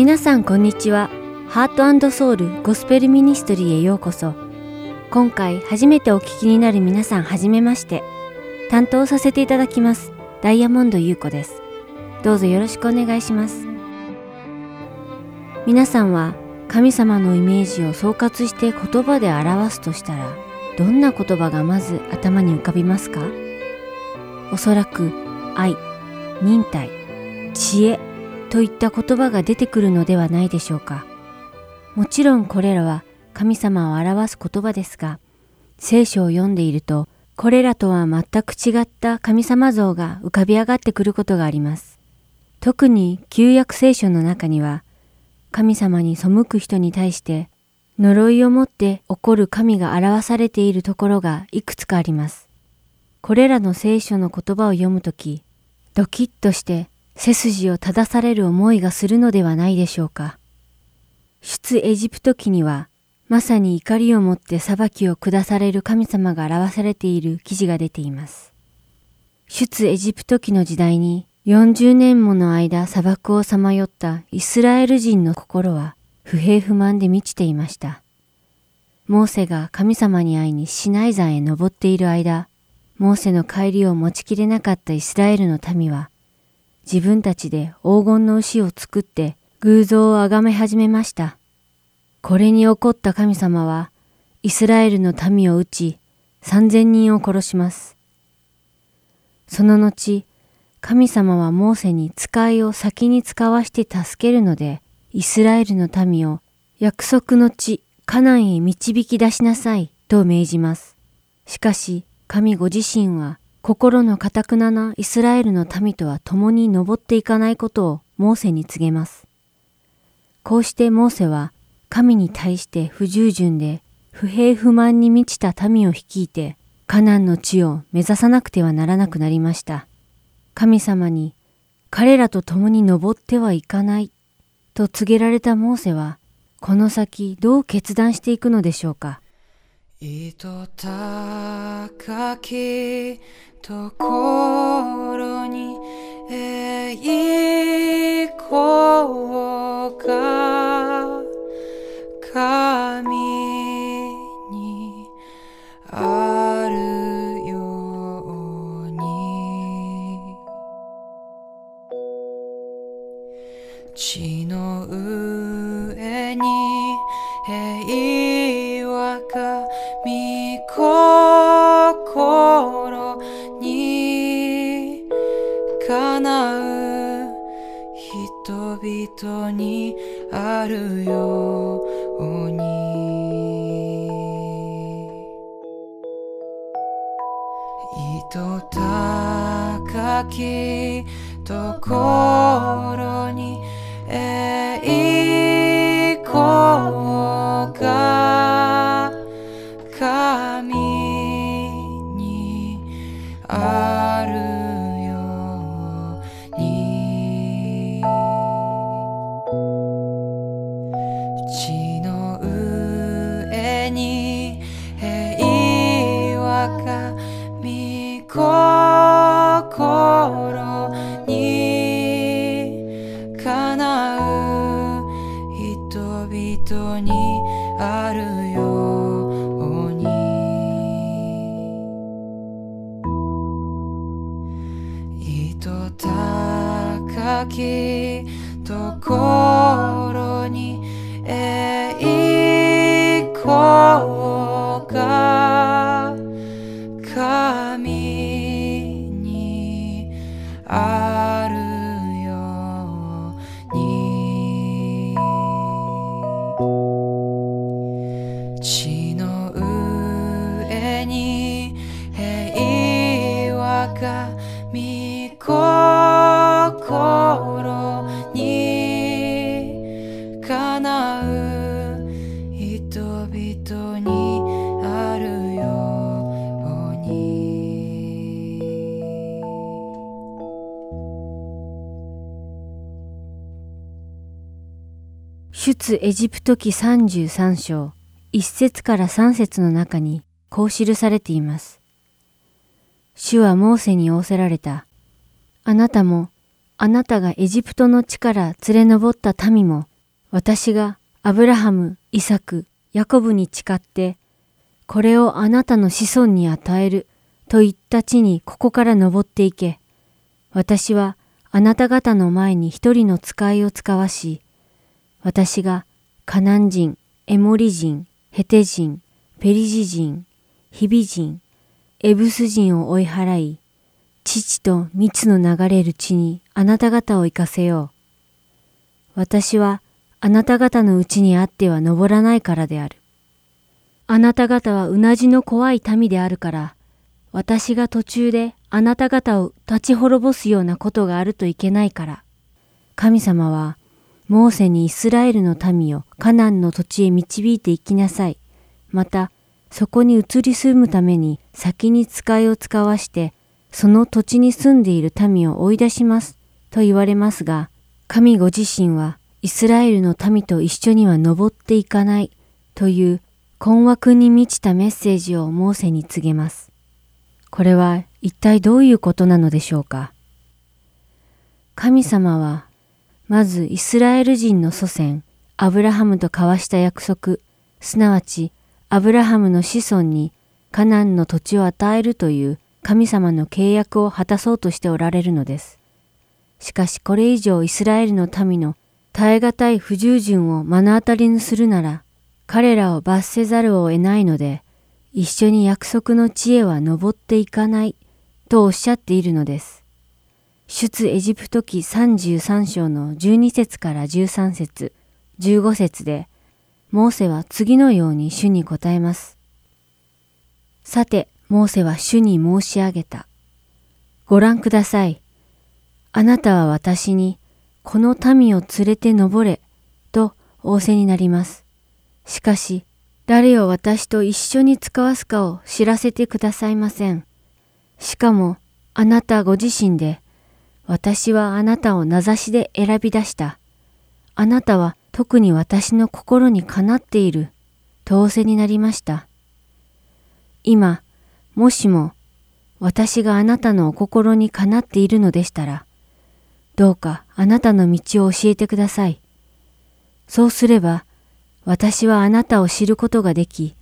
皆さんこんにちは。ハートソウルゴスペルミニストリーへようこそ。今回初めてお聞きになる皆さんはじめまして。担当させていただきます。ダイヤモンド優子です。どうぞよろしくお願いします。皆さんは神様のイメージを総括して言葉で表すとしたら、どんな言葉がまず頭に浮かびますか？おそらく愛、忍耐、知恵といった言葉が出てくるのではないでしょうか。もちろんこれらは神様を表す言葉ですが、聖書を読んでいると、これらとは全く違った神様像が浮かび上がってくることがあります。特に旧約聖書の中には、神様に背く人に対して、呪いをもって起こる神が表されているところがいくつかあります。これらの聖書の言葉を読むとき、ドキッとして背筋を正される思いがするのではないでしょうか。出エジプト記には、まさに怒りをもって裁きを下される神様が表されている記事が出ています。出エジプト記の時代に40年もの間砂漠をさまよったイスラエル人の心は不平不満で満ちていました。モーセが神様に会いにシナイ山へ登っている間、モーセの帰りを持ちきれなかったイスラエルの民は、自分たちで黄金の牛を作って偶像を崇め始めました。これに怒った神様は、イスラエルの民を撃ち、三千人を殺します。その後、神様はモーセに使いを先に使わして助けるので、イスラエルの民を約束の地、カナンへ導き出しなさいと命じます。しかし、神ご自身は心の堅くななイスラエルの民とは共に登っていかないことをモーセに告げます。こうしてモーセは神に対して不従順で不平不満に満ちた民を率いてカナンの地を目指さなくてはならなくなりました。神様に彼らと共に登ってはいかないと告げられたモーセはこの先どう決断していくのでしょうか。糸高きところに栄光が神にあるように。地の上に平和が御心にかなう人々にあるように。糸高きところに栄出エジプト記33章1節から3節の中にこう記されています。主はモーセに仰せられた。あなたも、あなたがエジプトの地から連れ上った民も、私がアブラハム、イサク、ヤコブに誓って、これをあなたの子孫に与えると言った地にここから登っていけ。私はあなた方の前に一人の使いを使わし、私がカナン人、エモリ人、ヘテ人、ペリジ人、ヒビ人、エブス人を追い払い、父と蜜の流れる地にあなた方を行かせよう。私はあなた方のうちにあっては登らないからである。あなた方はうなじの怖い民であるから、私が途中であなた方を立ち滅ぼすようなことがあるといけないから。神様は、モーセにイスラエルの民をカナンの土地へ導いて行きなさい。また、そこに移り住むために先に使いを使わして、その土地に住んでいる民を追い出します。と言われますが、神ご自身はイスラエルの民と一緒には登っていかないという困惑に満ちたメッセージをモーセに告げます。これは一体どういうことなのでしょうか神様は、まずイスラエル人の祖先、アブラハムと交わした約束、すなわちアブラハムの子孫にカナンの土地を与えるという神様の契約を果たそうとしておられるのです。しかしこれ以上イスラエルの民の耐え難い不従順を目の当たりにするなら、彼らを罰せざるを得ないので、一緒に約束の地へは登っていかないとおっしゃっているのです。出エジプト記33章の12節から13節15節で、モーセは次のように主に答えます。さて、モーセは主に申し上げた。ご覧ください。あなたは私に、この民を連れて登れ、と仰せになります。しかし、誰を私と一緒に使わすかを知らせてくださいません。しかも、あなたご自身で、私はあなたを名指しで選び出した。あなたは特に私の心にかなっている、と仰せになりました。今、もしも、私があなたのお心にかなっているのでしたら、どうかあなたの道を教えてください。そうすれば、私はあなたを知ることができ、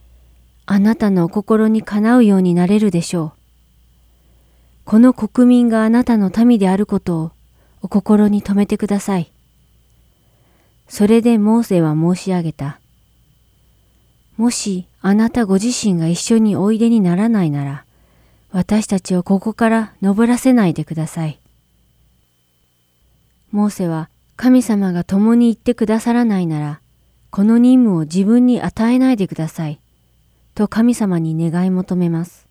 あなたのお心にかなうようになれるでしょう。この国民があなたの民であることをお心に留めてください。それでモーセは申し上げた。もしあなたご自身が一緒においでにならないなら、私たちをここから登らせないでください。モーセは神様が共に行ってくださらないなら、この任務を自分に与えないでください。と神様に願い求めます。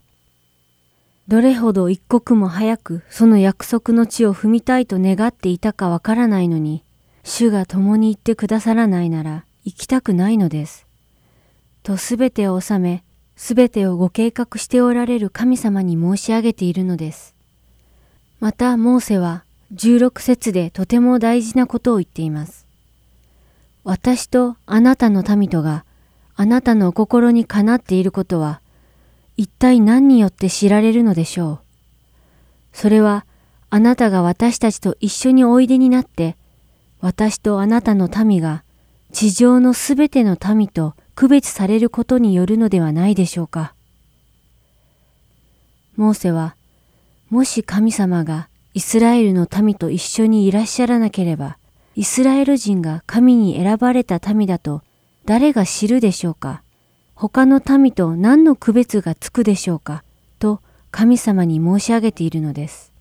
どれほど一刻も早くその約束の地を踏みたいと願っていたかわからないのに、主が共に行ってくださらないなら行きたくないのです。とすべてを収め、すべてをご計画しておられる神様に申し上げているのです。また、モーセは16節でとても大事なことを言っています。私とあなたの民とがあなたの心にかなっていることは一体何によって知られるのでしょう？それはあなたが私たちと一緒においでになって私とあなたの民が地上のすべての民と区別されることによるのではないでしょうか？モーセはもし神様がイスラエルの民と一緒にいらっしゃらなければイスラエル人が神に選ばれた民だと誰が知るでしょうか？他の民と何の区別がつくでしょうか？と神様に申し上げているのです。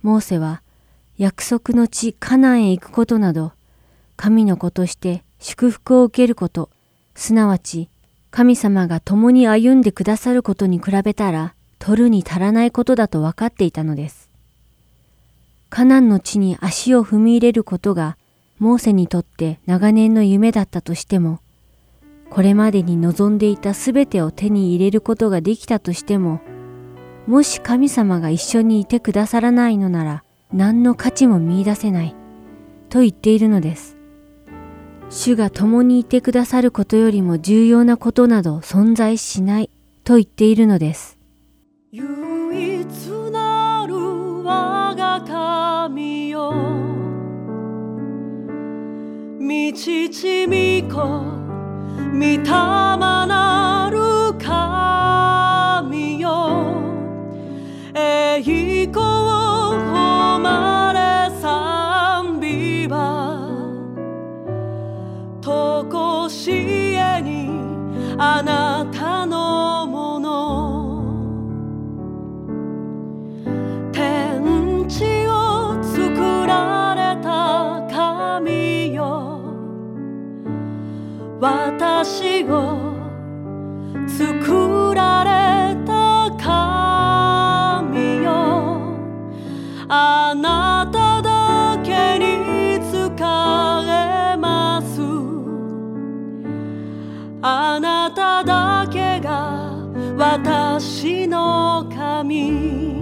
モーセは約束の地カナンへ行くことなど神の子として祝福を受けること、すなわち神様が共に歩んでくださることに比べたら取るに足らないことだと分かっていたのです。カナンの地に足を踏み入れることがモーセにとって長年の夢だったとしても、これまでに望んでいたすべてを手に入れることができたとしても、もし神様が一緒にいてくださらないのなら何の価値も見出せない、と言っているのです。主が共にいてくださることよりも重要なことなど存在しないと言っているのです。唯一なる我が神よみちちみこみたまなる神よ。栄光誉れ賛美はとこしえにあなたのもの。天地私を作られた神よ。あなただけに仕えます。あなただけが私の神。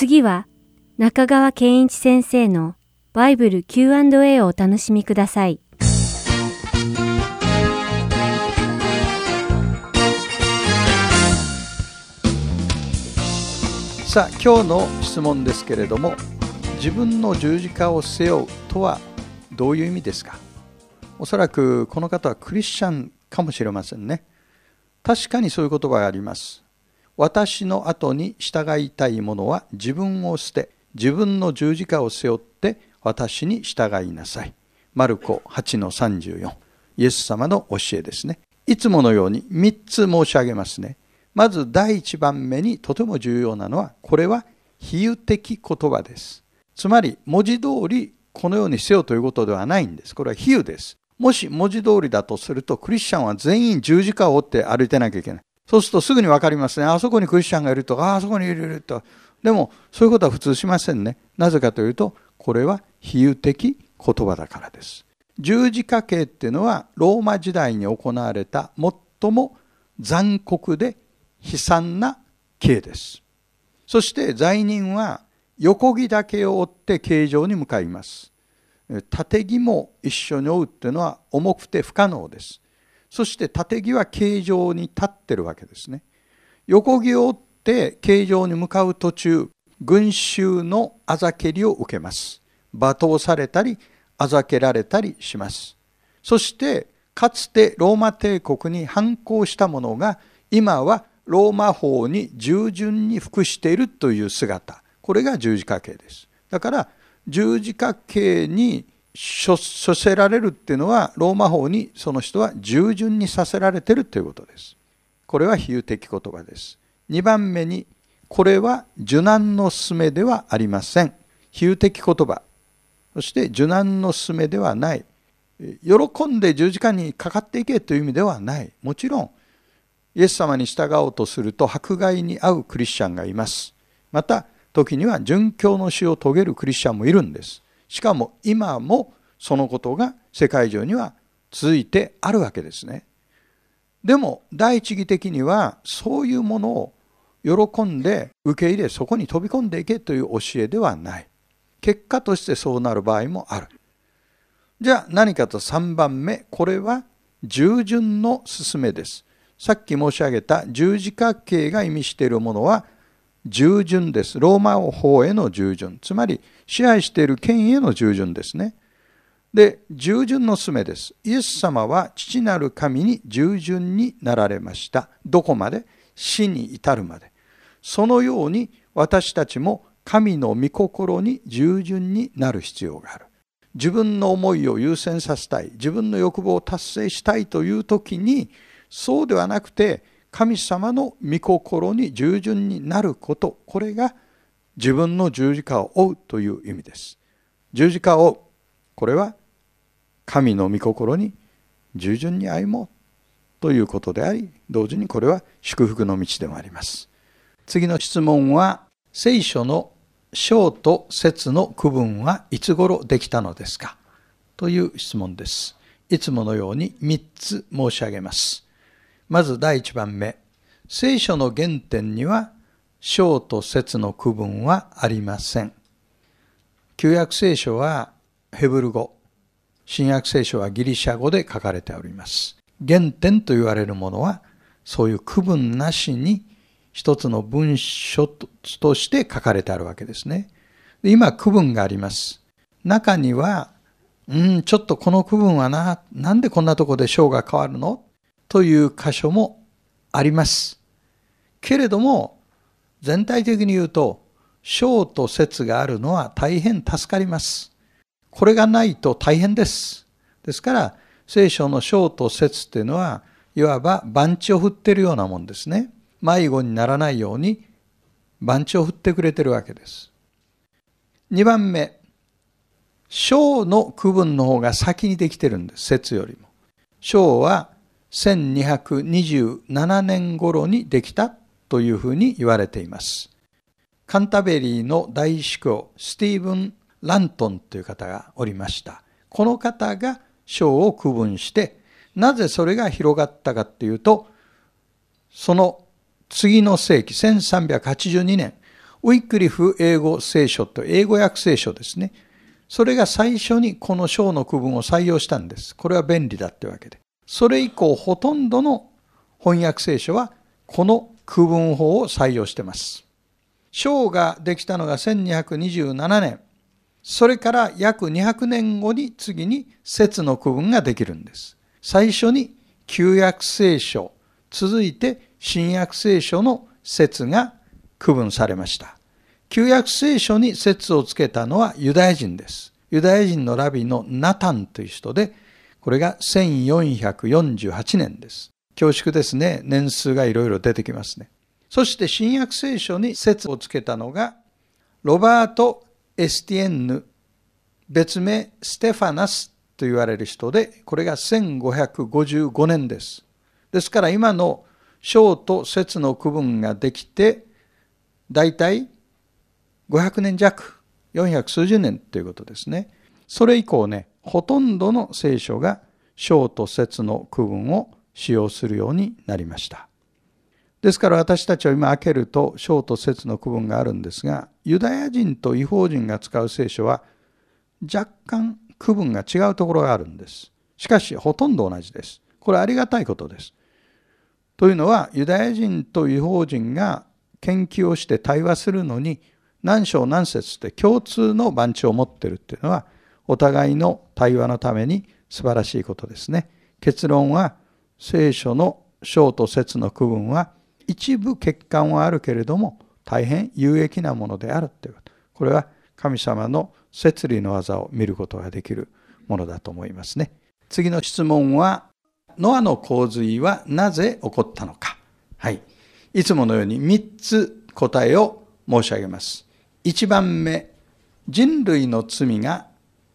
次は中川健一先生のバイブル Q&A をお楽しみください。さあ今日の質問ですけれども自分の十字架を背負うとはどういう意味ですか？おそらくこの方はクリスチャンかもしれませんね。確かにそういう言葉があります。私の後に従いたい者は自分を捨て自分の十字架を背負って私に従いなさい。マルコ8の34イエス様の教えですね。いつものように3つ申し上げますね。まず第一番目にとても重要なのはこれは比喩的言葉です。つまり文字通りこのようにせよということではないんです。これは比喩です。もし文字通りだとするとクリスチャンは全員十字架を追って歩いてなきゃいけない。そうするとすぐに分かりますね。あそこにクリスチャンがいると。かあそこにいるいると。でもそういうことは普通しませんね。なぜかというとこれは比喩的言葉だからです。十字架刑っていうのはローマ時代に行われた最も残酷で悲惨な刑です。そして罪人は横木だけを追って刑場に向かいます。縦木も一緒に追うっていうのは重くて不可能です。そして縦木は刑場に立ってるわけですね。横木を追って刑場に向かう途中群衆のあざけりを受けます。罵倒されたりあざけられたりします。そしてかつてローマ帝国に反抗した者が今はローマ法に従順に服しているという姿。これが十字架刑です。だから十字架刑に処せられるっていうのはローマ法にその人は従順にさせられてるということです。これは比喩的言葉です。2番目にこれは受難の勧めではありません。比喩的言葉。そして受難の勧めではない。喜んで十字架にかかっていけという意味ではない。もちろんイエス様に従おうとすると迫害に遭うクリスチャンがいます。また時には殉教の死を遂げるクリスチャンもいるんです。しかも今もそのことが世界中には続いてあるわけですね。でも第一義的にはそういうものを喜んで受け入れそこに飛び込んでいけという教えではない。結果としてそうなる場合もある。じゃあ何かと3番目。これは従順の勧めです。さっき申し上げた十字架形が意味しているものは従順です。ローマ法への従順。つまり支配している権威への従順ですね。で従順の勧めです。イエス様は父なる神に従順になられました。どこまで？死に至るまで。そのように私たちも神の御心に従順になる必要がある。自分の思いを優先させたい。自分の欲望を達成したいという時にそうではなくて神様の御心に従順になることこれが自分の十字架を追うという意味です十字架を追うこれは神の御心に従順に歩もうということであり同時にこれは祝福の道でもあります次の質問は聖書の章と節の区分はいつ頃できたのですかという質問です。いつものように3つ申し上げます。まず第1番目。聖書の原点には章と節の区分はありません。旧約聖書はヘブル語、新約聖書はギリシャ語で書かれております。原点と言われるものはそういう区分なしに一つの文書として書かれてあるわけですね。今、区分があります。中には、うん、ちょっとこの区分はな、なんでこんなとこで章が変わるの？という箇所もあります。けれども、全体的に言うと、章と説があるのは大変助かります。これがないと大変です。ですから、聖書の章と説っていうのは、いわば番地を振ってるようなもんですね。迷子にならないように番地を振ってくれてるわけです。2番目、章の区分の方が先にできてるんです、説よりも。章は1227年頃にできたというふうに言われています。カンタベリーの大司教、スティーブン・ラントンという方がおりました。この方が章を区分して、なぜそれが広がったかというと、その次の世紀、1382年、ウィックリフ英語聖書と英語訳聖書ですね。それが最初にこの章の区分を採用したんです。これは便利だってわけで。それ以降、ほとんどの翻訳聖書はこの区分法を採用しています。章ができたのが1227年。それから約200年後に次に説の区分ができるんです。最初に旧約聖書、続いて新約聖書の節が区分されました。旧約聖書に節をつけたのはユダヤ人です。ユダヤ人のラビのナタンという人で、これが1448年です。恐縮ですね。年数がいろいろ出てきますね。そして新約聖書に節をつけたのが、ロバート・エスティエンヌ、別名ステファナスと言われる人で、これが1555年です。ですから今の章と節の区分ができて、だいたい500年弱、400数十年ということですね。それ以降ね、ほとんどの聖書が章と節の区分を使用するようになりました。ですから私たちは今開けると章と節の区分があるんですが、ユダヤ人と違法人が使う聖書は若干区分が違うところがあるんです。しかしほとんど同じです。これありがたいことです。というのはユダヤ人と違法人が研究をして対話するのに何章何節って共通の番地を持ってるっていうのはお互いの対話のために素晴らしいことですね。結論は聖書の章と節の区分は一部欠陥はあるけれども大変有益なものであるということ。これは神様の摂理の技を見ることができるものだと思いますね。次の質問はノアの洪水はなぜ起こったのか。はい。いつものように3つ答えを申し上げます。1番目人類の罪が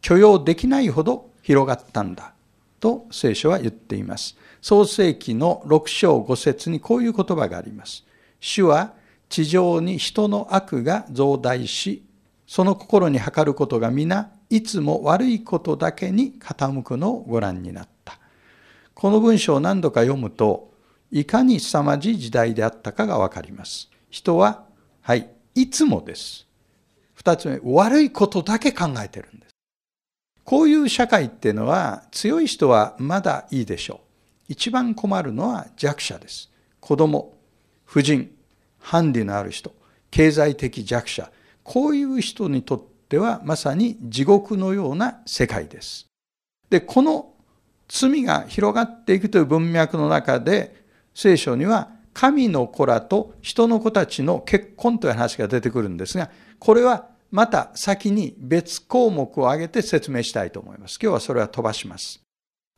許容できないほど広がったんだと聖書は言っています創世記の6章5節にこういう言葉があります。主は地上に人の悪が増大し、その心に測ることが皆、いつも悪いことだけに傾くのをご覧になった。この文章を何度か読むと、いかに凄まじい時代であったかがわかります。人は、はい、いつもです。二つ目、悪いことだけ考えてるんです。こういう社会っていうのは、強い人はまだいいでしょう。一番困るのは弱者です。子供、婦人、ハンディのある人、経済的弱者、こういう人にとってはまさに地獄のような世界です。で、この罪が広がっていくという文脈の中で、聖書には神の子らと人の子たちの結婚という話が出てくるんですが、これはまた先に別項目を挙げて説明したいと思います。今日はそれは飛ばします。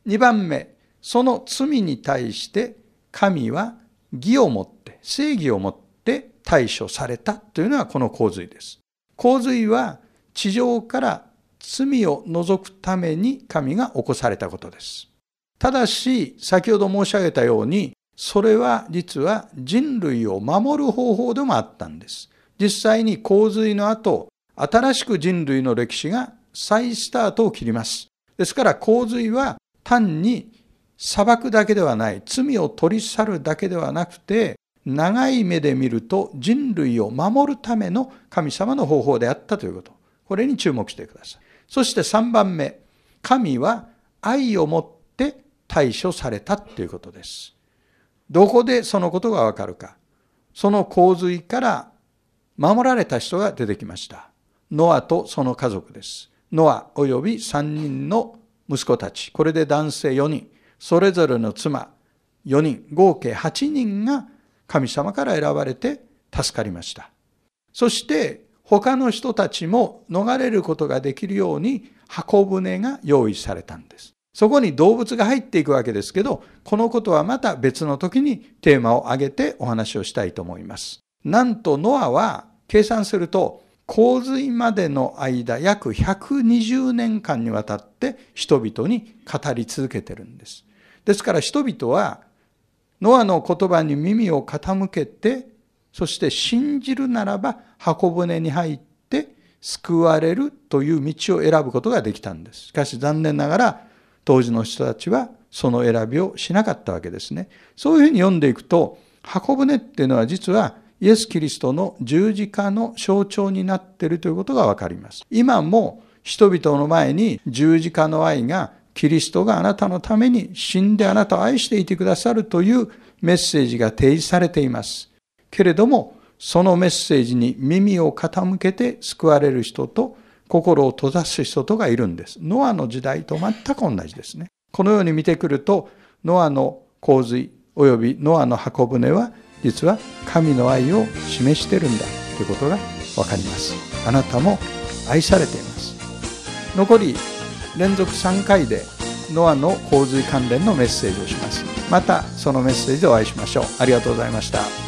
2番目、その罪に対して神は義をもって正義をもって対処されたというのはこの洪水です。洪水は地上から罪を除くために神が起こされたことです。ただし、先ほど申し上げたように、それは実は人類を守る方法でもあったんです。実際に洪水の後、新しく人類の歴史が再スタートを切ります。ですから洪水は単に裁くだけではない、罪を取り去るだけではなくて、長い目で見ると人類を守るための神様の方法であったということ。これに注目してください。そして3番目、神は愛をもって対処されたということです。どこでそのことがわかるか。その洪水から守られた人が出てきました。ノアとその家族です。ノア及び3人の息子たち。これで男性4人。それぞれの妻4人、合計8人が神様から選ばれて助かりました。そして他の人たちも逃れることができるように箱舟が用意されたんです。そこに動物が入っていくわけですけど、このことはまた別の時にテーマを挙げてお話をしたいと思います。なんとノアは計算すると洪水までの間約120年間にわたって人々に語り続けてるんです。ですから人々はノアの言葉に耳を傾けてそして信じるならば箱舟に入って救われるという道を選ぶことができたんです。しかし残念ながら当時の人たちはその選びをしなかったわけですね。そういうふうに読んでいくと箱舟っていうのは実はイエス・キリストの十字架の象徴になっているということがわかります。今も人々の前に十字架の愛がキリストがあなたのために死んであなたを愛していてくださるというメッセージが提示されています。けれども、そのメッセージに耳を傾けて救われる人と心を閉ざす人とがいるんです。ノアの時代と全く同じですね。このように見てくると、ノアの洪水及びノアの箱舟は実は神の愛を示しているんだということがわかります。あなたも愛されています。残り連続3回でノアの洪水関連のメッセージをしますまたそのメッセージでお会いしましょうありがとうございました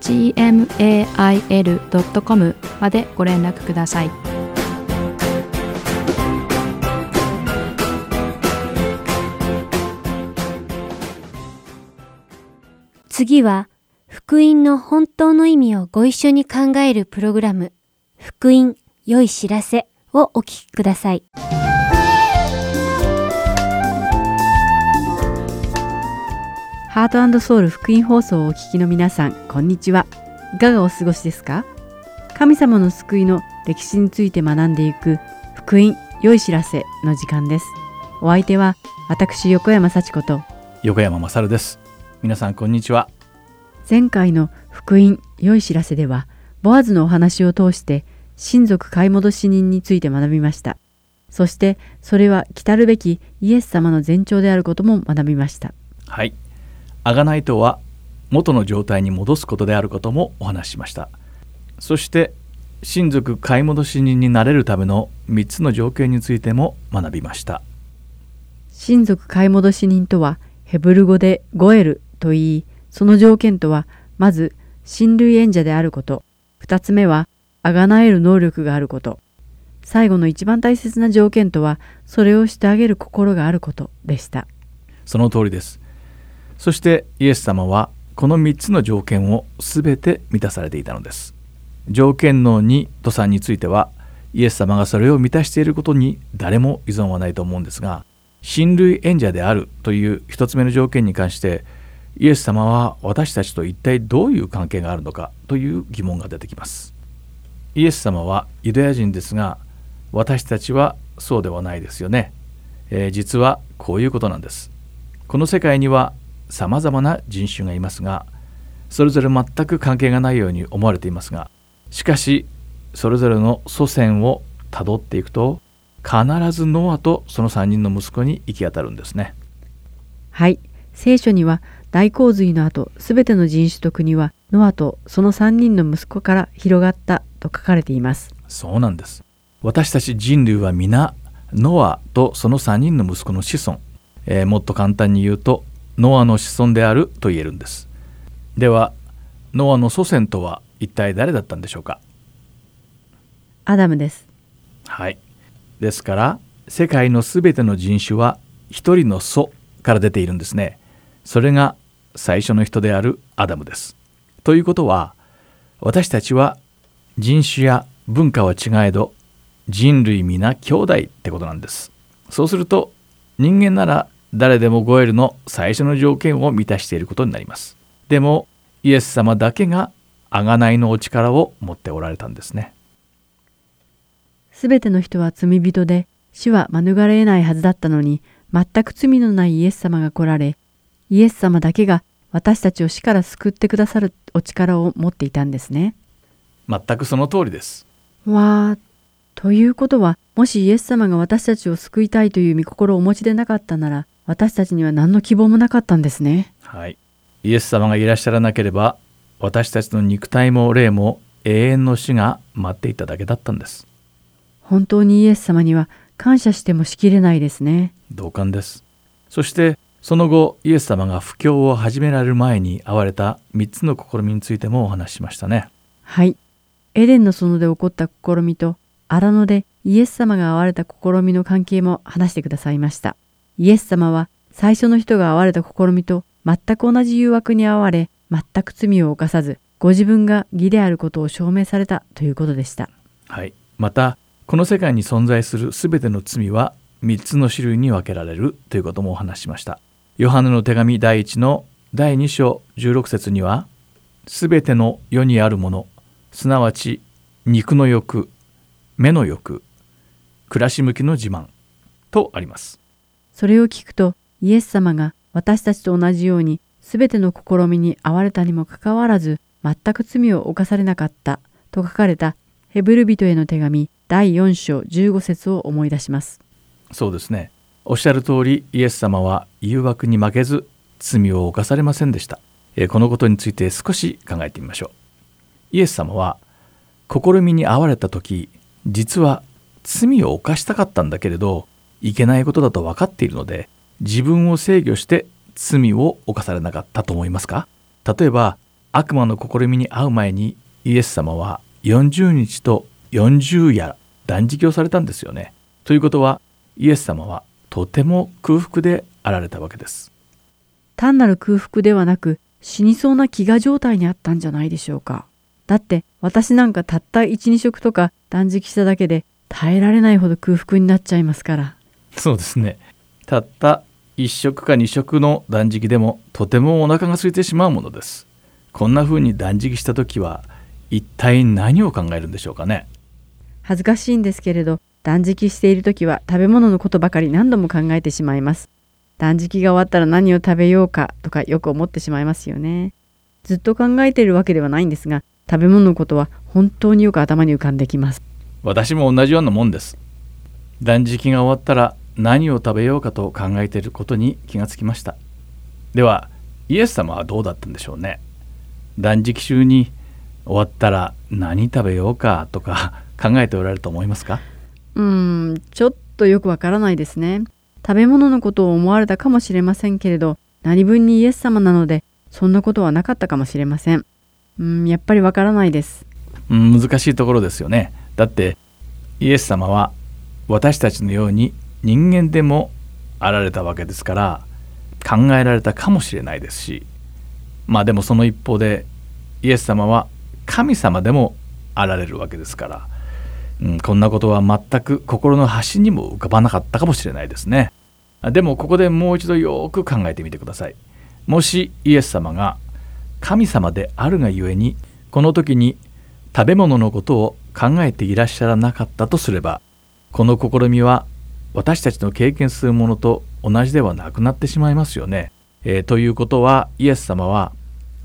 gmail.com までご連絡ください。次は、福音の本当の意味をご一緒に考えるプログラム、福音良い知らせをお聞きください。ハートソウル福音放送をお聞きの皆さん、こんにちは。いかがお過ごしですか？神様の救いの歴史について学んでいく福音良い知らせの時間です。お相手は私横山幸子と横山勝です。皆さんこんにちは。前回の福音良い知らせでは、ボアズのお話を通して親族買い戻し人について学びました。そしてそれは来たるべきイエス様の前兆であることも学びました。はい。贖いとは元の状態に戻すことであることもお話ししました。そして親族買い戻し人になれるための3つの条件についても学びました。親族買い戻し人とはヘブル語でゴエルと言いその条件とはまず親類縁者であること。2つ目は贖える能力があること。最後の一番大切な条件とはそれをしてあげる心があることでした。その通りですそしてイエス様はこの3つの条件を全て満たされていたのです。条件の2と3についてはイエス様がそれを満たしていることに誰も依存はないと思うんですが親類縁者であるという1つ目の条件に関してイエス様は私たちと一体どういう関係があるのかという疑問が出てきます。イエス様はユダヤ人ですが私たちはそうではないですよね、えー、実はこういうことなんです。この世界にはさまざまな人種がいますがそれぞれ全く関係がないように思われていますがしかしそれぞれの祖先をたどっていくと必ずノアとその3人の息子に行き当たるんですね。はい。聖書には大洪水の後すべての人種と国はノアとその3人の息子から広がったと書かれています。そうなんです。私たち人類は皆ノアとその3人の息子の子孫、えー、もっと簡単に言うとノアの子孫であると言えるんです。ではノアの祖先とは一体誰だったんでしょうか？アダムです。はい。ですから世界のすべての人種は一人の祖から出ているんですね。それが最初の人であるアダムです。ということは私たちは人種や文化は違えど人類皆兄弟ってことなんです。そうすると人間なら誰でもゴエルの最初の条件を満たしていることになります。でもイエス様だけが贖いのお力を持っておられたんですね。すべての人は罪人で死は免れないはずだったのに全く罪のないイエス様が来られイエス様だけが私たちを死から救ってくださるお力を持っていたんですね。全くその通りです。わあ、ということはもしイエス様が私たちを救いたいという御心をお持ちでなかったなら私たちには何の希望もなかったんですね。はい。イエス様がいらっしゃらなければ、私たちの肉体も霊も永遠の死が待っていただけだったんです。本当にイエス様には感謝してもしきれないですね。同感です。そしてその後イエス様が布教を始められる前に会われた3つの試みについてもお話ししましたね。はい。エデンの園で起こった試みと荒野でイエス様が会われた試みの関係も話してくださいました。イエス様は最初の人が会われた試みと全く同じ誘惑に遭われ、全く罪を犯さず、ご自分が義であることを証明されたということでした。はい。また、この世界に存在するすべての罪は3つの種類に分けられるということもお話しました。ヨハネの手紙第1の第2章16節には、すべての世にあるもの、すなわち肉の欲、目の欲、暮らし向きの自慢とあります。それを聞くとイエス様が私たちと同じようにすべての試みに遭われたにもかかわらず全く罪を犯されなかったと書かれたヘブル人への手紙第4章15節を思い出します。そうですね。おっしゃる通りイエス様は誘惑に負けず罪を犯されませんでした。えこのことについて少し考えてみましょう。イエス様は試みに遭われた時実は罪を犯したかったんだけれどいけないことだと分かっているので自分を制御して罪を犯されなかったと思いますか？例えば悪魔の試みに遭う前にイエス様は40日と40夜断食をされたんですよね。ということはイエス様はとても空腹であられたわけです。単なる空腹ではなく死にそうな飢餓状態にあったんじゃないでしょうか。だって私なんかたった1、2食とか断食しただけで耐えられないほど空腹になっちゃいますから。そうですね。たった1食か2食の断食でもとてもお腹が空いてしまうものです。こんな風に断食した時は一体何を考えるんでしょうかね。恥ずかしいんですけれど断食している時は食べ物のことばかり何度も考えてしまいます。断食が終わったら何を食べようかとかよく思ってしまいますよね。ずっと考えているわけではないんですが食べ物のことは本当によく頭に浮かんできます。私も同じようなもんです。断食が終わったら何を食べようかと考えていることに気がつきました。ではイエス様はどうだったんでしょうね。断食中に終わったら何食べようかとか 考えておられると思いますか？うーん、ちょっとよくわからないですね。食べ物のことを思われたかもしれませんけれど、何分にイエス様なので、そんなことはなかったかもしれません。うん、やっぱりわからないです。うん難しいところですよね。だってイエス様は私たちのように人間でもあられたわけですから考えられたかもしれないですしまあでもその一方でイエス様は神様でもあられるわけですから、うん、こんなことは全く心の端にも浮かばなかったかもしれないですね。でもここでもう一度よく考えてみてください。もしイエス様が神様であるがゆえにこの時に食べ物のことを考えていらっしゃらなかったとすればこの試みは私たちの経験するものと同じではなくなってしまいますよね。えーということはイエス様は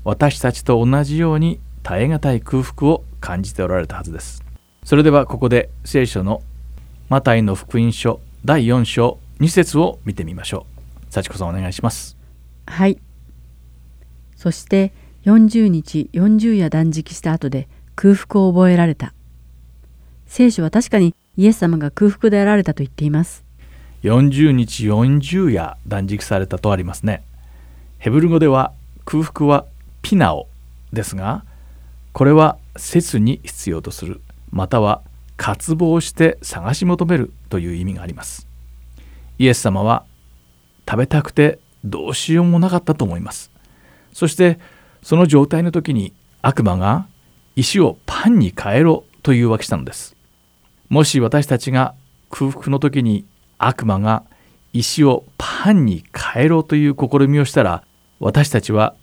私たちと同じように耐え難い空腹を感じておられたはずです。それではここで聖書のマタイの福音書第4章2節を見てみましょう。幸子さんお願いします。はい。そして40日40夜断食した後で空腹を覚えられた。聖書は確かにイエス様が空腹であられたと言っています。40日40夜断食されたとありますね。ヘブル語では空腹はピナオですがこれは切に必要とするまたは渇望して探し求めるという意味があります。イエス様は食べたくてどうしようもなかったと思います。そしてその状態の時に悪魔が石をパンに変えろというわけしたのです。もし私たちが空腹の時に悪魔が石をパンに変えろという試みをしたら私たちは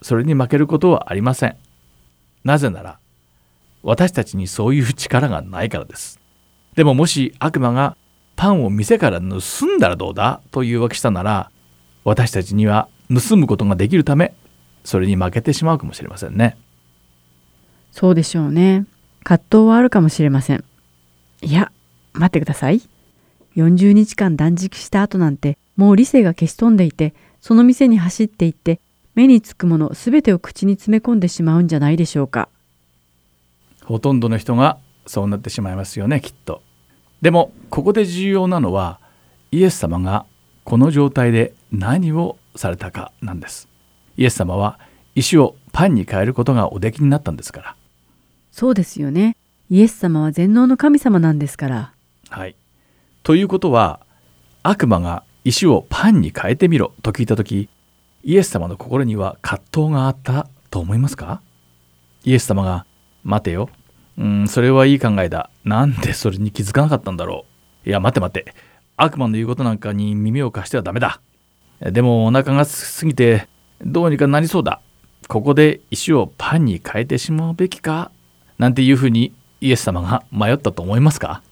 それに負けることはありません。なぜなら私たちにそういう力がないからです。でももし悪魔がパンを店から盗んだらどうだというわけしたなら私たちには盗むことができるためそれに負けてしまうかもしれませんね。そうでしょうね。葛藤はあるかもしれません。いや、待ってください。40日間断食した後なんてもう理性が消し飛んでいて、その店に走って行って、目につくものすべてを口に詰め込んでしまうんじゃないでしょうか。ほとんどの人がそうなってしまいますよねきっと。でもここで重要なのはイエス様がこの状態で何をされたかなんです。イエス様は石をパンに変えることがおできになったんですから。そうですよね。イエス様は全能の神様なんですから。はい。ということは悪魔が石をパンに変えてみろと聞いた時イエス様の心には葛藤があったと思いますか？イエス様が「待てよ。うんそれはいい考えだ。なんでそれに気づかなかったんだろう。いや待て待て。悪魔の言うことなんかに耳を貸してはダメだ。でもお腹がすすぎてどうにかなりそうだ。ここで石をパンに変えてしまうべきか？なんていうふうにイエス様が迷ったと思いますか？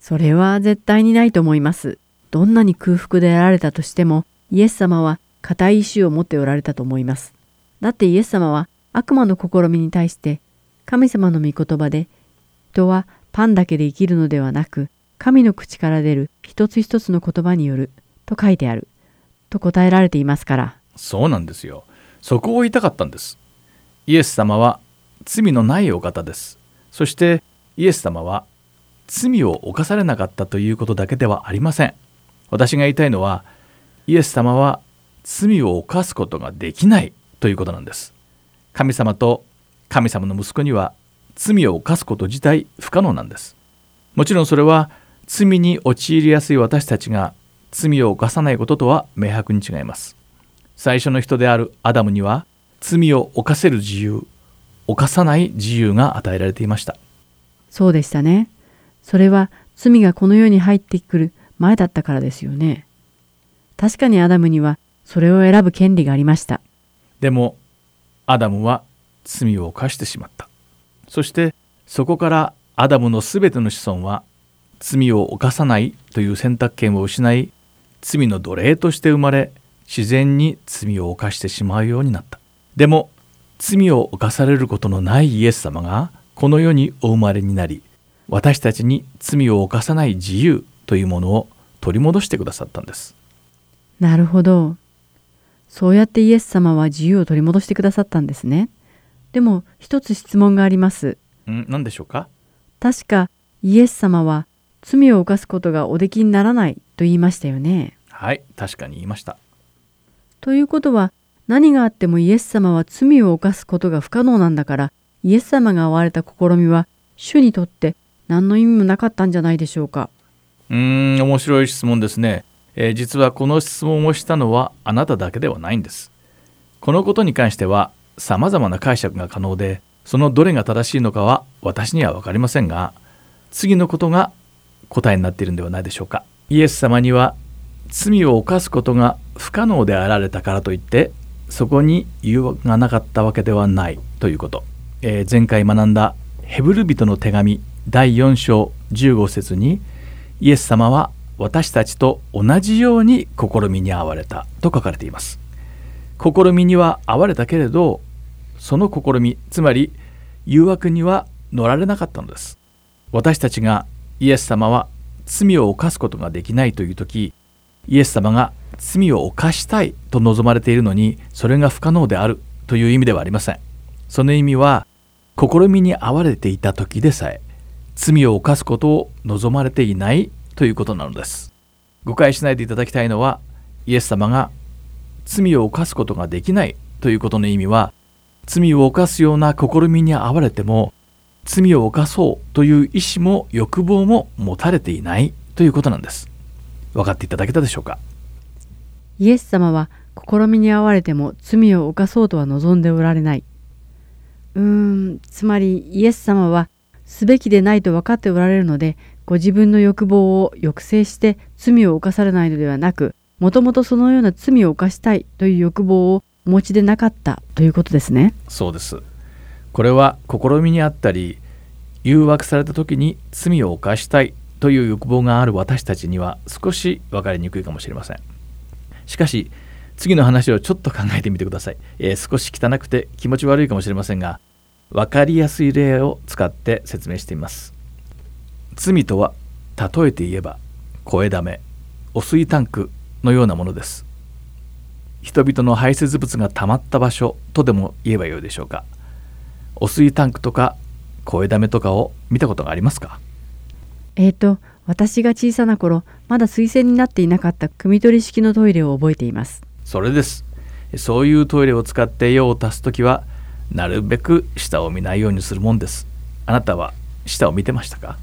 それは絶対にないと思います。どんなに空腹であられたとしても、イエス様は固い意志を持っておられたと思います。だってイエス様は悪魔の試みに対して、神様の御言葉で、人はパンだけで生きるのではなく、神の口から出る一つ一つの言葉によると書いてあると答えられていますから。そうなんですよそこを言いたかったんですイエス様は罪のないお方ですそしてイエス様は罪を犯されなかったということだけではありません。私が言いたいのはイエス様は罪を犯すことができないということなんです。神様と神様の息子には罪を犯すこと自体不可能なんです。もちろんそれは罪に陥りやすい私たちが罪を犯さないこととは明白に違います。最初の人であるアダムには罪を犯せる自由犯さない自由が与えられていましたそうでしたね。それは罪がこの世に入ってくる前だったからですよね。確かにアダムにはそれを選ぶ権利がありました。でもアダムは罪を犯してしまったそしてそこからアダムのすべての子孫は罪を犯さないという選択権を失い罪の奴隷として生まれ自然に罪を犯してしまうようになったでも罪を犯されることのないイエス様がこの世にお生まれになり私たちに罪を犯さない自由というものを取り戻してくださったんですなるほど。そうやってイエス様は自由を取り戻してくださったんですね。でも一つ質問があります。ん？何でしょうか？確かイエス様は罪を犯すことがおできにならないと言いましたよね。はい確かに言いましたということは何があってもイエス様は罪を犯すことが不可能なんだからイエス様が会われた試みは主にとって何の意味もなかったんじゃないでしょうか。うーん面白い質問ですね、えー実はこの質問をしたのはあなただけではないんです。このことに関しては様々な解釈が可能でそのどれが正しいのかは私には分かりませんが次のことが答えになっているんではないでしょうか。イエス様には罪を犯すことが不可能であられたからといってそこに誘惑がなかったわけではないということ、えー前回学んだヘブル人の手紙第4章15節にイエス様は私たちと同じように試みに遭われたと書かれています。試みには遭われたけれどその試みつまり誘惑には乗られなかったのです。私たちがイエス様は罪を犯すことができないという時イエス様が罪を犯したいと望まれているのにそれが不可能であるという意味ではありません。その意味は試みに遭われていた時でさえ罪を犯すことを望まれていないということなのです。誤解しないでいただきたいのはイエス様が罪を犯すことができないということの意味は罪を犯すような試みに遭われても罪を犯そうという意志も欲望も持たれていないということなんです。分かっていただけたでしょうか？イエス様は試みに遭われても罪を犯そうとは望んでおられない。うーん、つまりイエス様はすべきでないと分かっておられるので、ご自分の欲望を抑制して罪を犯されないのではなく、もともとそのような罪を犯したいという欲望をお持ちでなかったということですね。そうですこれは試みにあったり誘惑された時に罪を犯したいという欲望がある私たちには少し分かりにくいかもしれませんしかし次の話をちょっと考えてみてください、えー少し汚くて気持ち悪いかもしれませんが分かりやすい例を使って説明してみます。罪とは例えて言えば声だめ汚水タンクのようなものです。人々の排泄物が溜まった場所とでも言えばよいでしょうか。汚水タンクとか声だめとかを見たことがありますか？えーと、私が小さな頃、まだ水洗になっていなかった汲み取り式のトイレを覚えています。それですそういうトイレを使って用を足すときはなるべく下を見ないようにするもんですあなたは下を見てましたか？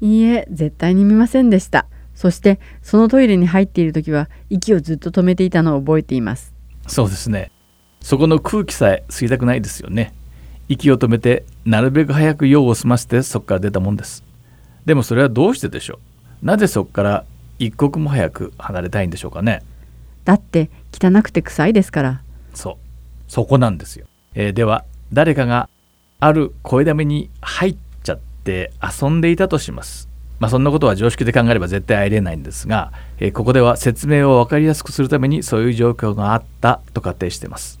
いいえ、絶対に見ませんでした。そして、そのトイレに入っている時は、息をずっと止めていたのを覚えています。そうですねそこの空気さえ吸いたくないですよね息を止めてなるべく早く用を済ませてそこから出たもんですでもそれはどうしてでしょう？なぜそこから一刻も早く離れたいんでしょうかね？だって、汚くて臭いですから。そう。そこなんですよ、えーでは誰かがある声だめに入っちゃって遊んでいたとします。まあそんなことは常識で考えれば絶対ありえないんですが、えーここでは説明を分かりやすくするためにそういう状況があったと仮定しています。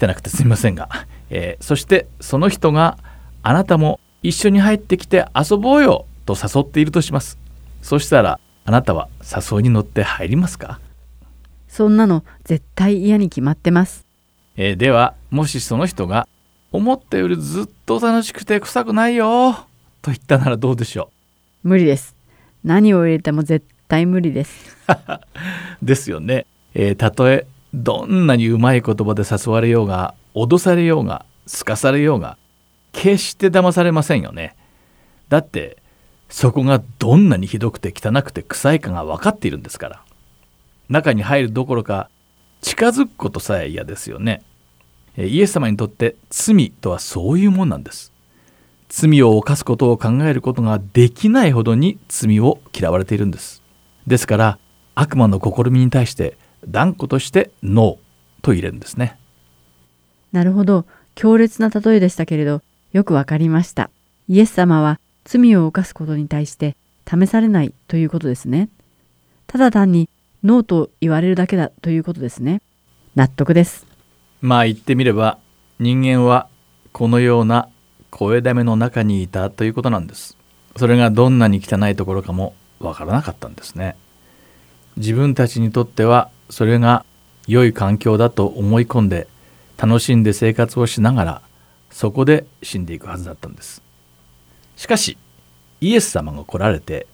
汚くてすみませんが、えーそしてその人があなたも一緒に入ってきて遊ぼうよと誘っているとしますそしたらあなたは誘いに乗って入りますか、そんなの絶対嫌に決まってます。えーではもしその人が思ったよりずっと楽しくて臭くないよと言ったならどうでしょ無理です。何を入れても絶対無理です。う ですよね、えーたとえどんなにうまい言葉で誘われようが脅されようがすかされようが決して騙されませんよねだってそこがどんなにひどくて汚くて臭いかが分かっているんですから。中に入るどころか近づくことさえ嫌ですよね。イエス様にとって罪とはそういうもんなんです。罪を犯すことを考えることができないほどに罪を嫌われているんです。ですから悪魔の試みに対して断固としてノーと入れるんですね。なるほど。強烈な例えでしたけれど、よくわかりました。イエス様は罪を犯すことに対して試されないということですね。ただ単にノーと言われるだけだということですね。納得です。まあ言ってみれば人間はこのような声だめの中にいたということなんですそれがどんなに汚いところかもわからなかったんですね自分たちにとってはそれが良い環境だと思い込んで楽しんで生活をしながらそこで死んでいくはずだったんですしかしイエス様が来られて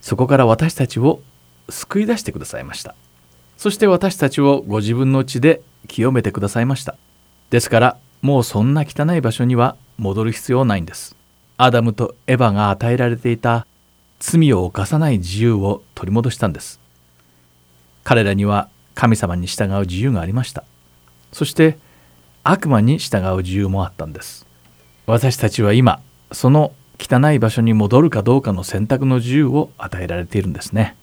そこから私たちを救い出してくださいました。そして私たちをご自分の血で清めてくださいました。ですからもうそんな汚い場所には戻る必要ないんです。アダムとエヴァが与えられていた罪を犯さない自由を取り戻したんです。彼らには神様に従う自由がありました。そして悪魔に従う自由もあったんです。私たちは今その汚い場所に戻るかどうかの選択の自由を与えられているんですね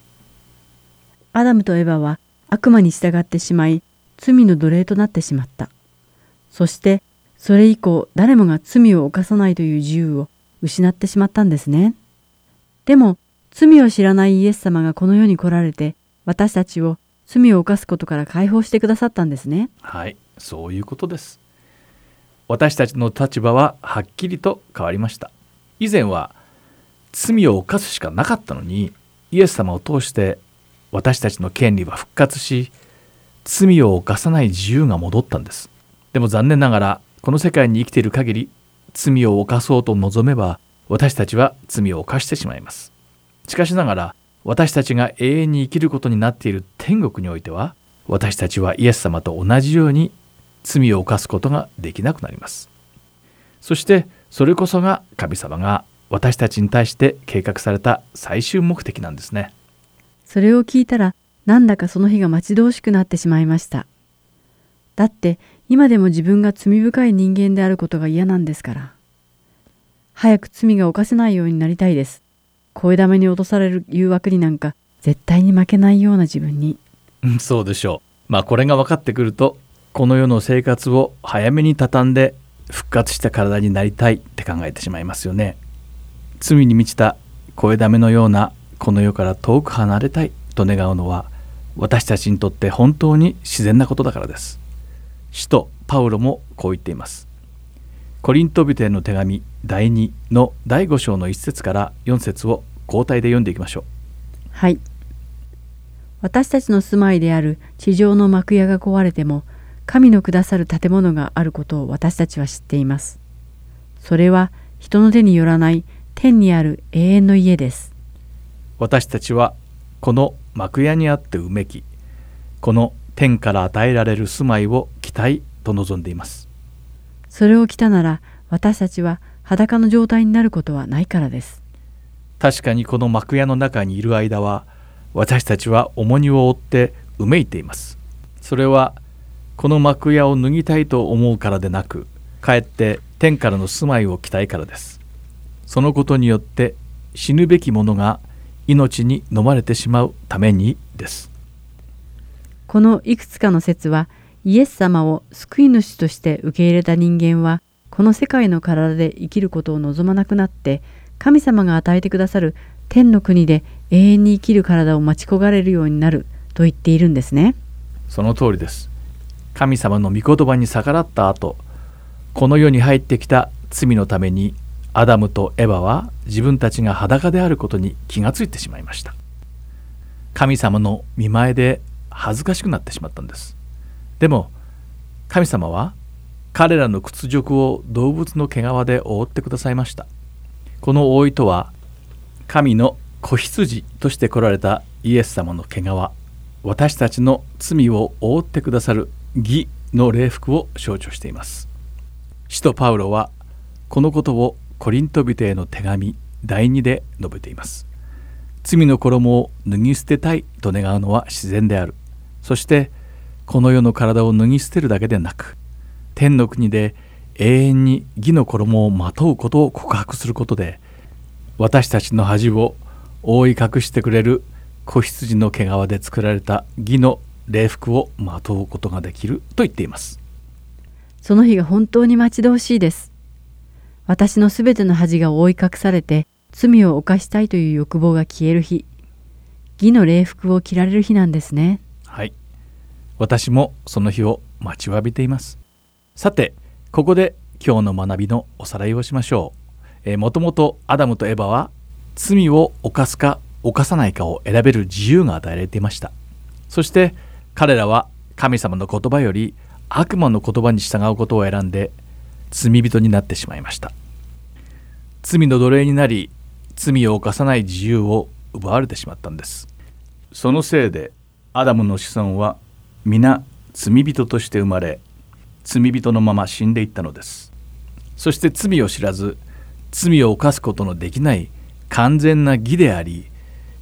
アダムとエバは悪魔に従ってしまい、罪の奴隷となってしまった。そして、それ以降誰もが罪を犯さないという自由を失ってしまったんですね。でも、罪を知らないイエス様がこの世に来られて、私たちを罪を犯すことから解放してくださったんですね。はいそういうことです私たちの立場ははっきりと変わりました以前は罪を犯すしかなかったのにイエス様を通して私たちの権利は復活し罪を犯さない自由が戻ったんです。でも残念ながらこの世界に生きている限り罪を犯そうと望めば私たちは罪を犯してしまいます。しかしながら私たちが永遠に生きることになっている天国においては私たちはイエス様と同じように罪を犯すことができなくなります。そしてそれこそが神様が私たちに対して計画された最終目的なんですねそれを聞いたら、なんだかその日が待ち遠しくなってしまいました。だって、今でも自分が罪深い人間であることが嫌なんですから。早く罪が犯せないようになりたいです。声だめに落とされる誘惑になんか、絶対に負けないような自分に。うんそうでしょうまあこれが分かってくるとこの世の生活を早めに畳んで復活した体になりたいって考えてしまいますよね。罪に満ちた声だめのようなこの世から遠く離れたいと願うのは私たちにとって本当に自然なことだからです。使徒パウロもこう言っています。コリント人への手紙第2の第5章の1節から4節を交代で読んでいきましょう。はい。私たちの住まいである地上の幕屋が壊れても、神のくださる建物があることを私たちは知っています。それは人の手によらない天にある永遠の家です。私たちはこの幕屋にあってうめきこの天から与えられる住まいを期待と望んでいますそれを着たなら私たちは裸の状態になることはないからです。確かにこの幕屋の中にいる間は私たちは重荷を負ってうめいていますそれはこの幕屋を脱ぎたいと思うからでなくかえって天からの住まいを期待からです。そのことによって死ぬべきものが命に飲まれてしまうためにです。このいくつかの説はイエス様を救い主として受け入れた人間はこの世界の体で生きることを望まなくなって神様が与えてくださる天の国で永遠に生きる体を待ち焦がれるようになると言っているんですね。その通りです神様の御言葉に逆らった後この世に入ってきた罪のためにアダムとエバは自分たちが裸であることに気がついてしまいました。神様の見前で恥ずかしくなってしまったんです。でも神様は彼らの屈辱を動物の毛皮で覆ってくださいました。この覆いとは神の子羊として来られたイエス様の毛皮私たちの罪を覆ってくださる義の礼服を象徴しています。使徒パウロはこのことをコリント人への手紙第2で述べています。罪の衣を脱ぎ捨てたいと願うのは自然である。そしてこの世の体を脱ぎ捨てるだけでなく天の国で永遠に義の衣をまとうことを告白することで私たちの恥を覆い隠してくれる子羊の毛皮で作られた義の礼服をまとうことができると言っていますその日が本当に待ち遠しいです。私のすべての恥が覆い隠されて、罪を犯したいという欲望が消える日。義の礼服を着られる日なんですね。はい私もその日を待ちわびていますさてここで今日の学びのおさらいをしましょう、えー、もともとアダムとエバは罪を犯すか犯さないかを選べる自由が与えられていましたそして彼らは神様の言葉より悪魔の言葉に従うことを選んで罪人になってしまいました。罪の奴隷になり罪を犯さない自由を奪われてしまったんです。そのせいでアダムの子孫は皆罪人として生まれ罪人のまま死んでいったのです。そして罪を知らず罪を犯すことのできない完全な義であり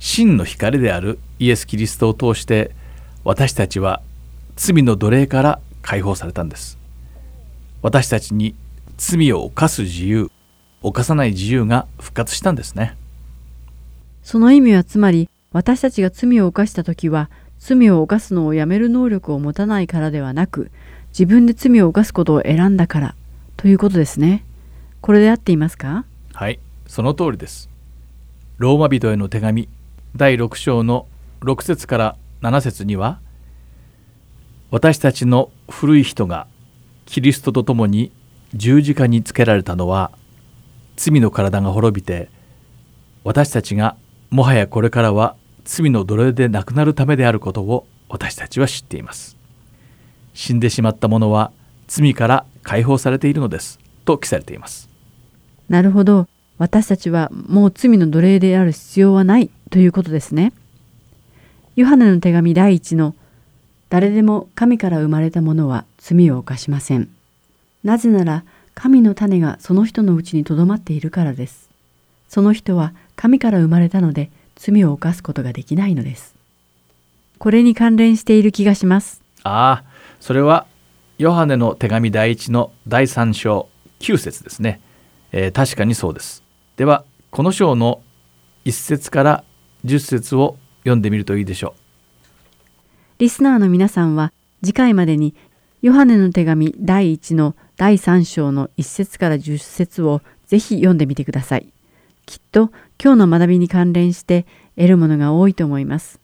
真の光であるイエス・キリストを通して私たちは罪の奴隷から解放されたんです。私たちに罪を犯す自由犯さない自由が復活したんですね。その意味はつまり、私たちが罪を犯したときは、罪を犯すのをやめる能力を持たないからではなく、自分で罪を犯すことを選んだからということですね。これで合っていますか？はいその通りです。ローマ人への手紙第6章の6節から7節には私たちの古い人がキリストと共に十字架につけられたのは罪の体が滅びて私たちがもはやこれからは罪の奴隷でなくなるためであることを私たちは知っています死んでしまった者は罪から解放されているのですと記されていますなるほど。私たちはもう罪の奴隷である必要はないということですね。ヨハネの手紙第一の誰でも神から生まれた者は罪を犯しません。なぜなら神の種がその人のうちにとどまっているからです。その人は神から生まれたので罪を犯すことができないのです。これに関連している気がします。ああそれはヨハネの手紙第一の第3章9節ですね、えー確かにそうですではこの章の1節から10節を読んでみるといいでしょうリスナーの皆さんは次回までにヨハネの手紙第1の第3章の1節から10節をぜひ読んでみてください。きっと今日の学びに関連して得るものが多いと思います。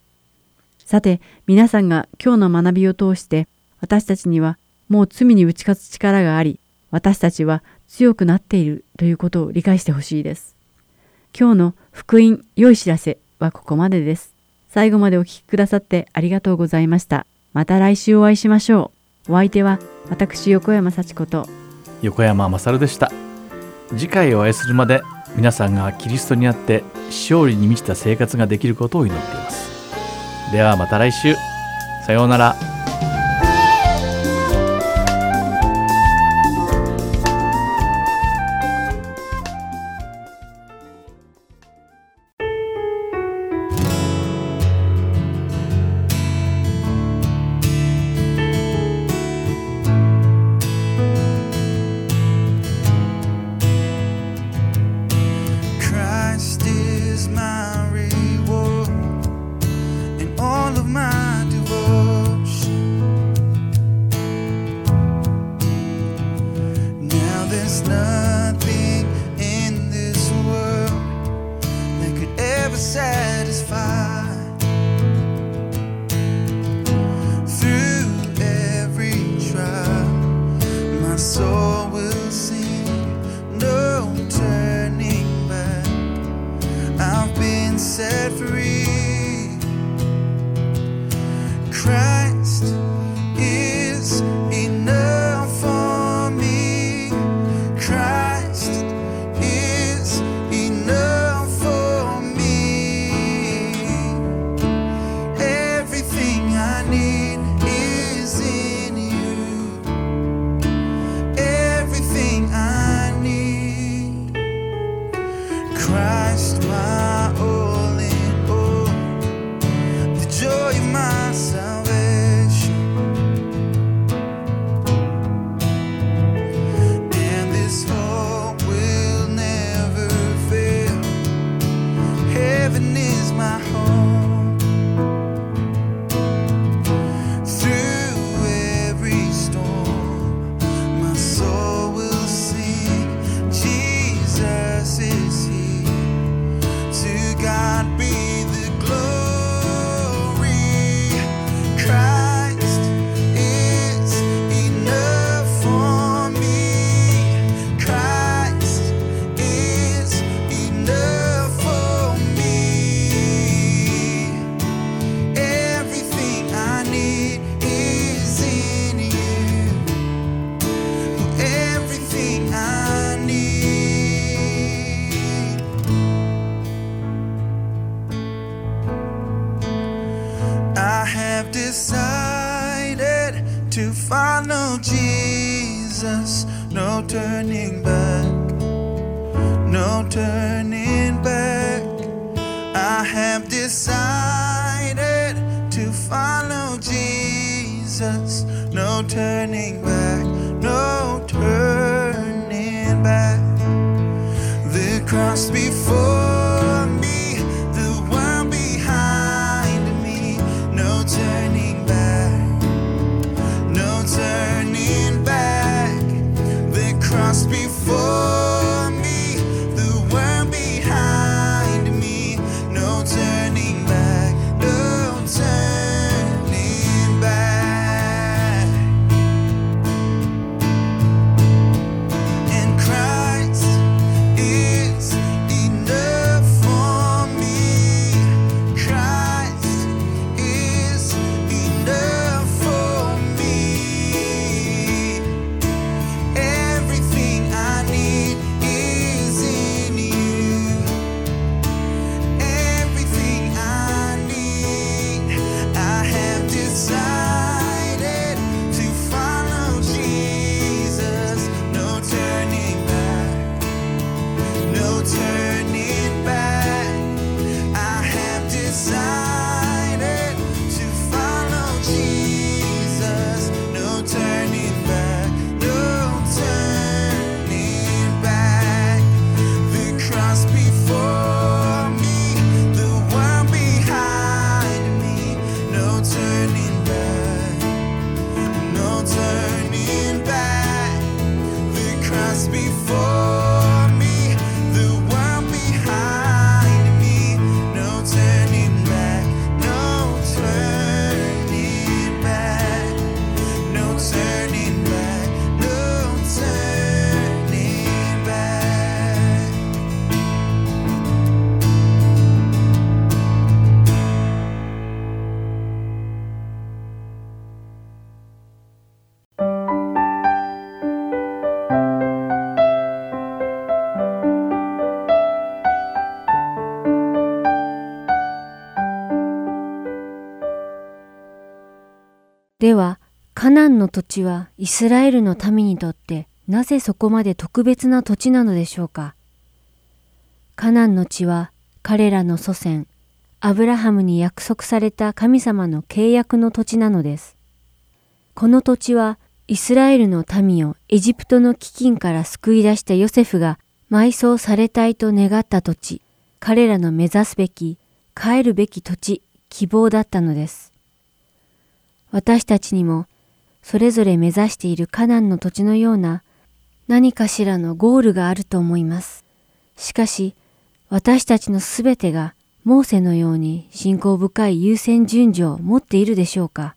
さて皆さんが今日の学びを通して私たちにはもう罪に打ち勝つ力があり私たちは強くなっているということを理解してほしいです。今日の福音良い知らせはここまでです。最後までお聞きくださってありがとうございました。また来週お会いしましょう。お相手は私横山幸子と。横山勝でした。次回お会いするまで皆さんがキリストにあって勝利に満ちた生活ができることを祈っています。ではまた来週。さようなら。では、カナンの土地はイスラエルの民にとってなぜそこまで特別な土地なのでしょうか？カナンの地は彼らの祖先、アブラハムに約束された神様の契約の土地なのです。この土地はイスラエルの民をエジプトの飢饉から救い出したヨセフが埋葬されたいと願った土地、彼らの目指すべき、帰るべき土地、希望だったのです。私たちにもそれぞれ目指しているカナンの土地のような何かしらのゴールがあると思います。しかし私たちのすべてがモーセのように信仰深い優先順序を持っているでしょうか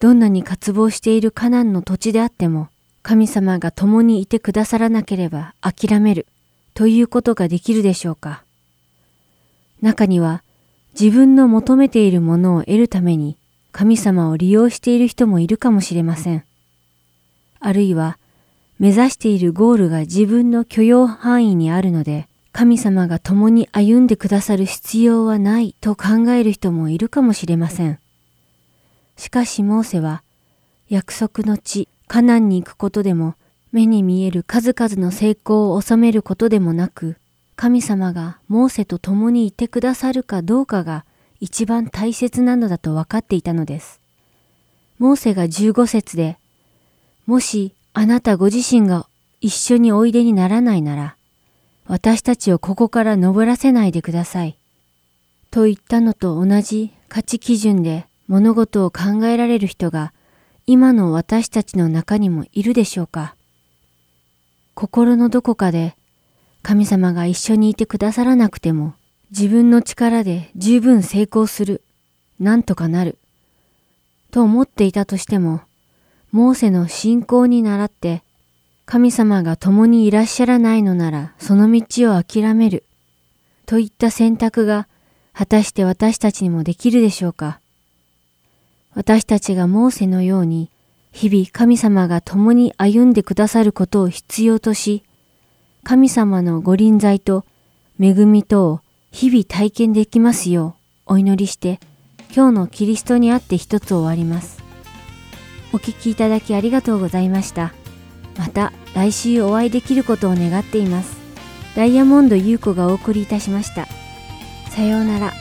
どんなに渇望しているカナンの土地であっても神様が共にいてくださらなければ諦めるということができるでしょうか中には自分の求めているものを得るために神様を利用している人もいるかもしれません。あるいは目指しているゴールが自分の許容範囲にあるので神様が共に歩んでくださる必要はないと考える人もいるかもしれません。しかしモーセは約束の地カナンに行くことでも目に見える数々の成功を収めることでもなく神様がモーセと共にいてくださるかどうかが一番大切なのだと分かっていたのです。モーセが15節で、もしあなたご自身が一緒においでにならないなら、私たちをここから登らせないでください。と言ったのと同じ価値基準で物事を考えられる人が今の私たちの中にもいるでしょうか心のどこかで神様が一緒にいてくださらなくても自分の力で十分成功する、なんとかなる、と思っていたとしても、モーセの信仰に倣って神様が共にいらっしゃらないのならその道を諦める、といった選択が果たして私たちにもできるでしょうか。私たちがモーセのように日々神様が共に歩んでくださることを必要とし、神様のご臨在と恵みとを日々体験できますようお祈りして今日のキリストにあって一つ終わります。お聴きいただきありがとうございました。また来週お会いできることを願っています。ダイヤモンド優子がお送りいたしました。さようなら。